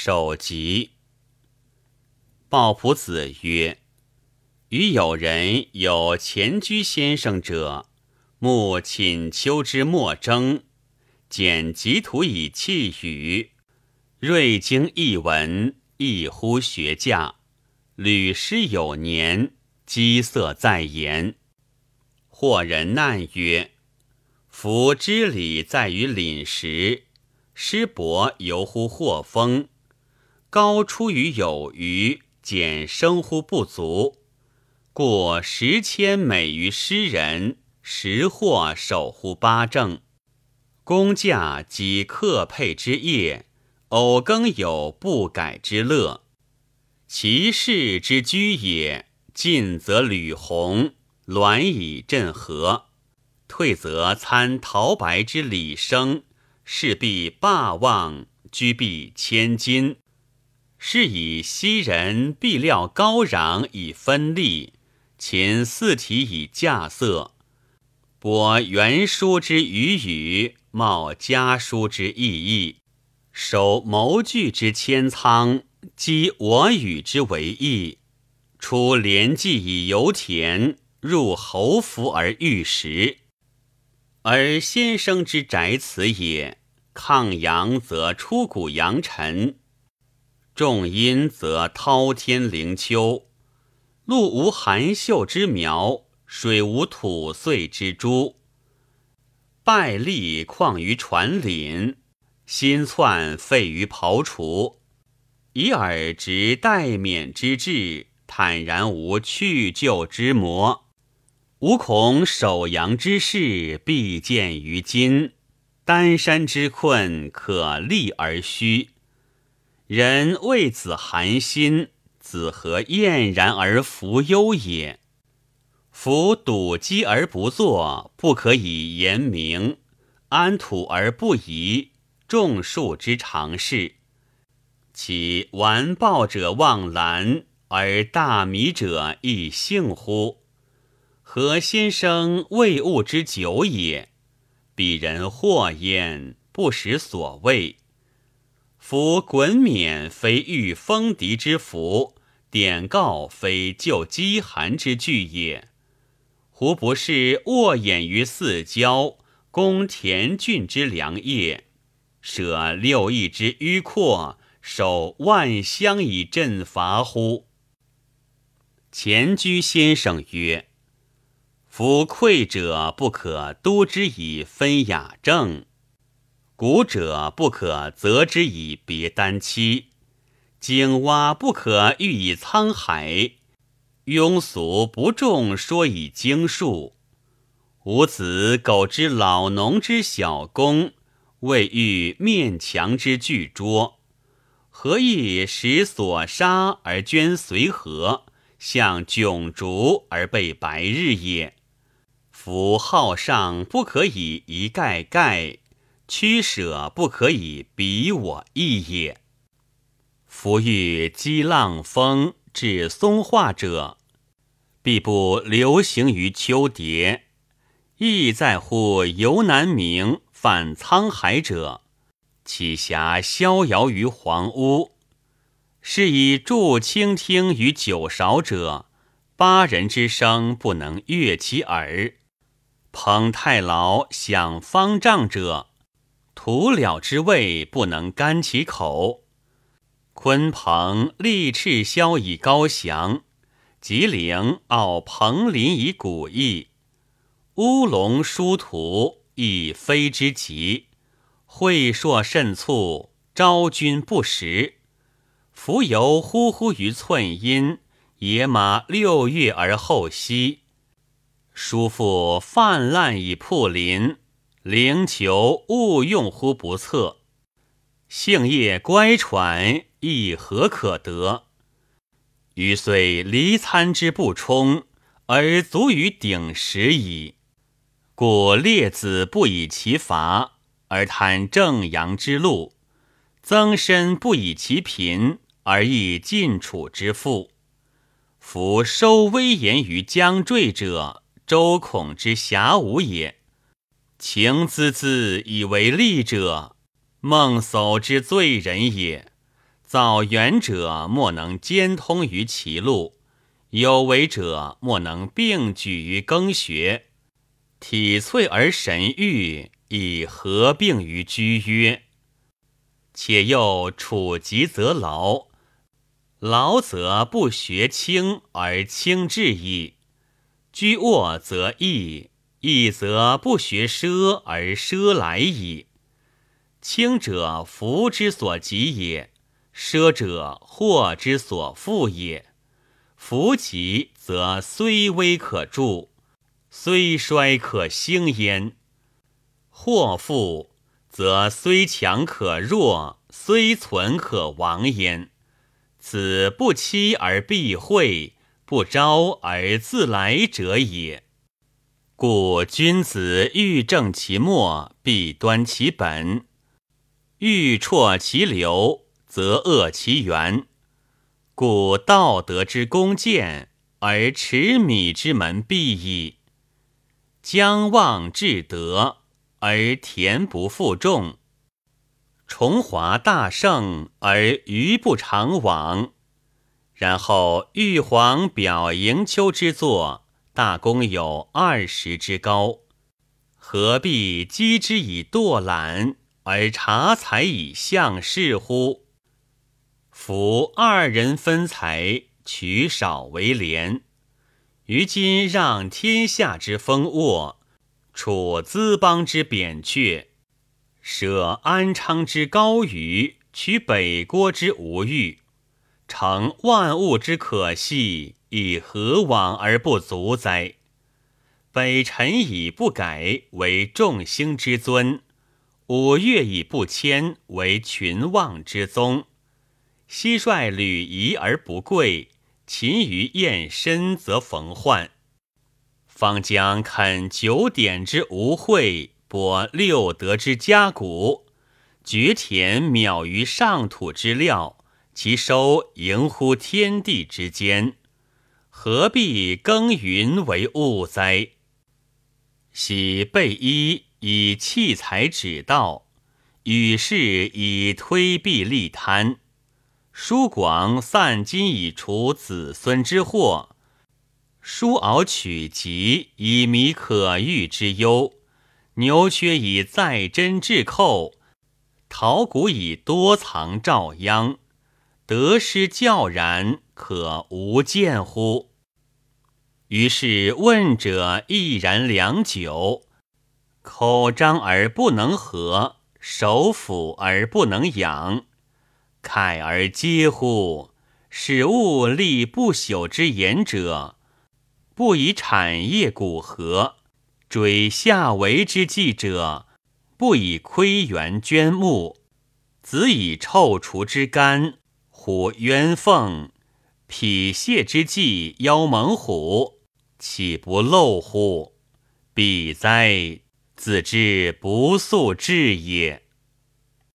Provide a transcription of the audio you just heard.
首集。鲍朴子曰：“与友人有前居先生者，慕寝丘之莫征，简集图以弃语，锐经译文，异乎学驾，屡师有年，积色在言。或人难曰：‘夫知礼在于凛时。’”师伯犹乎或风，高出于有余，简生乎不足。故十千美于诗人，十或守乎八正。工价及刻佩之业，偶更有不改之乐。其事之居也，进则履鸿，鸾以振和；退则参陶白之礼生。势必霸望，居必千金。是以昔人必料高壤以分立，秦四体以架色，博原书之语语，冒家书之意义，守谋句之千仓，积我与之为义。出连记以游田，入侯府而御食。而先生之宅此也，抗阳则出谷阳辰，重阴则滔天灵丘，陆无含秀之苗，水无土穗之株。败利况于传廪，心窜废于庖厨，以尔执待免之志，坦然无去就之魔。吾恐守阳之事，必见于今；丹山之困，可立而虚。人为子寒心，子何晏然而弗忧也？夫笃积而不作，不可以言明；安土而不移，种树之常事。其完暴者望兰，而大米者亦幸乎？何先生未悟之久也？鄙人或焉，不识所谓。夫衮冕非御风敌之服，典告非救饥寒之具也。胡不是卧眼于四郊，攻田郡之良业，舍六邑之迂阔，守万乡以镇伐乎？前居先生曰。夫愧者不可都之以分雅正，古者不可择之以别丹期，井蛙不可喻以沧海，庸俗不重说以经术。吾子苟知老农之小工，未遇面墙之巨拙，何以使所杀而捐随和，向迥竹而被白日也？夫好上不可以一概盖，取舍不可以比我意也。夫欲激浪风至松化者，必不流行于秋蝶；亦在乎游南冥泛沧海者，岂暇逍遥于黄屋？是以助倾听于九韶者，八人之声不能悦其耳。捧太牢享方丈者，徒了之味不能甘其口。鲲鹏立赤霄以高翔，吉岭傲彭林以古逸。乌龙殊途以非之极，会硕甚促，昭君不识。浮游忽忽于寸阴，野马六月而后息。叔父泛滥以铺林，灵求勿用乎不测。性业乖舛，亦何可得？余虽离参之不充，而足于鼎食矣。故列子不以其乏，而贪正阳之禄；曾参不以其贫，而益晋楚之富。夫收威严于将坠者。周孔之侠武也，情孜孜以为利者，孟叟之罪人也。造远者莫能兼通于其路，有为者莫能并举于耕学。体粹而神欲，以合并于居约。且又处急则劳，劳则不学轻而轻志矣；居卧则易，易则不学奢而奢来矣。轻者福之所及也。奢者祸之所附也，福及则虽危可助，虽衰可兴焉；祸复则虽强可弱，虽存可亡焉。此不期而必会，不招而自来者也。故君子欲正其末，必端其本；欲辍其流。则恶其源，故道德之功见而持米之门闭矣。将忘至德而田不负重，崇华大盛而鱼不长往。然后玉皇表迎秋之作，大功有二十之高，何必积之以惰懒，而察才以向事乎？夫二人分财，取少为廉。于今让天下之丰沃，处资邦之扁鹊，舍安昌之高余，取北郭之无欲，成万物之可系，以何往而不足哉？北辰以不改，为众星之尊；五岳以不迁，为群望之宗。蟋蟀履夷而不贵，勤于验身则逢患。方将肯九典之无秽，博六德之家谷，掘田渺于上土之料，其收盈乎天地之间，何必耕耘为物哉？喜备衣以器材指道，与世以推臂利贪。疏广散金以除子孙之祸，疏敖取吉以弥可遇之忧，牛缺以在真至寇，陶谷以多藏照殃，得失教然，可无见乎？于是问者毅然良久，口张而不能合，手抚而不能养。慨而嗟乎！使物立不朽之言者，不以产业古禾，追下为之计者，不以窥园捐木，子以臭除之干，虎渊凤，匹泄之计邀猛虎，岂不陋乎？彼哉！子之不素志也。